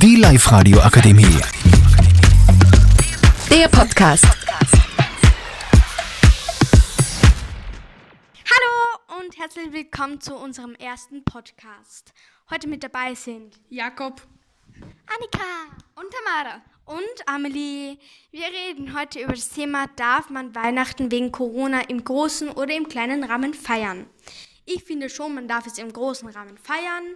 Die Live-Radio Akademie. Der Podcast. Hallo und herzlich willkommen zu unserem ersten Podcast. Heute mit dabei sind Jakob. Annika und Tamara und Amelie. Wir reden heute über das Thema, darf man Weihnachten wegen Corona im großen oder im kleinen Rahmen feiern? Ich finde schon, man darf es im großen Rahmen feiern,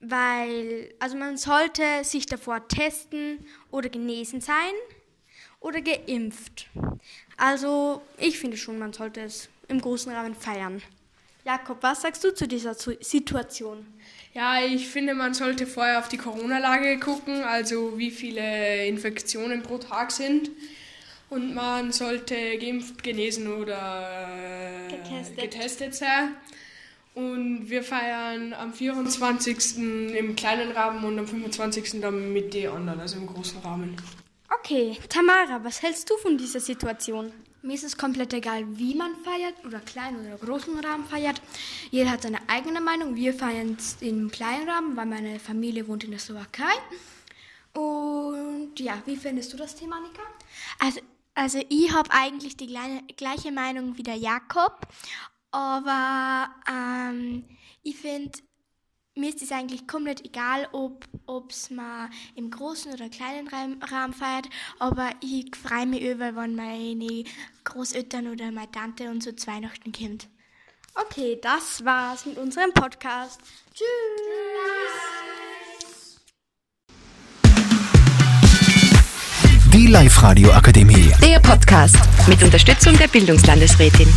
weil also man sollte sich davor testen oder genesen sein oder geimpft. Also ich finde schon, man sollte es im großen Rahmen feiern. Jakob, was sagst du zu dieser Situation? Ja, ich finde, man sollte vorher auf die Corona-Lage gucken, also wie viele Infektionen pro Tag sind. Und man sollte geimpft, genesen oder äh, Getestet. getestet sein. Und wir feiern am 24. im kleinen Rahmen und am 25. dann mit den anderen, also im großen Rahmen. Okay, Tamara, was hältst du von dieser Situation? Mir ist es komplett egal, wie man feiert oder klein oder großen Rahmen feiert. Jeder hat seine eigene Meinung. Wir feiern es im kleinen Rahmen, weil meine Familie wohnt in der Slowakei. Und ja, wie findest du das Thema, Annika? Also, also ich habe eigentlich die gleiche, gleiche Meinung wie der Jakob, aber ähm, ich finde, mir ist es eigentlich komplett egal, ob es mal im großen oder kleinen Raum- Rahmen feiert, aber ich freue mich über, wenn meine Großeltern oder meine Tante und so zu Weihnachten kommt. Okay, das war's mit unserem Podcast. Tschüss. Die Live-Radio Akademie. Der Podcast mit Unterstützung der Bildungslandesrätin.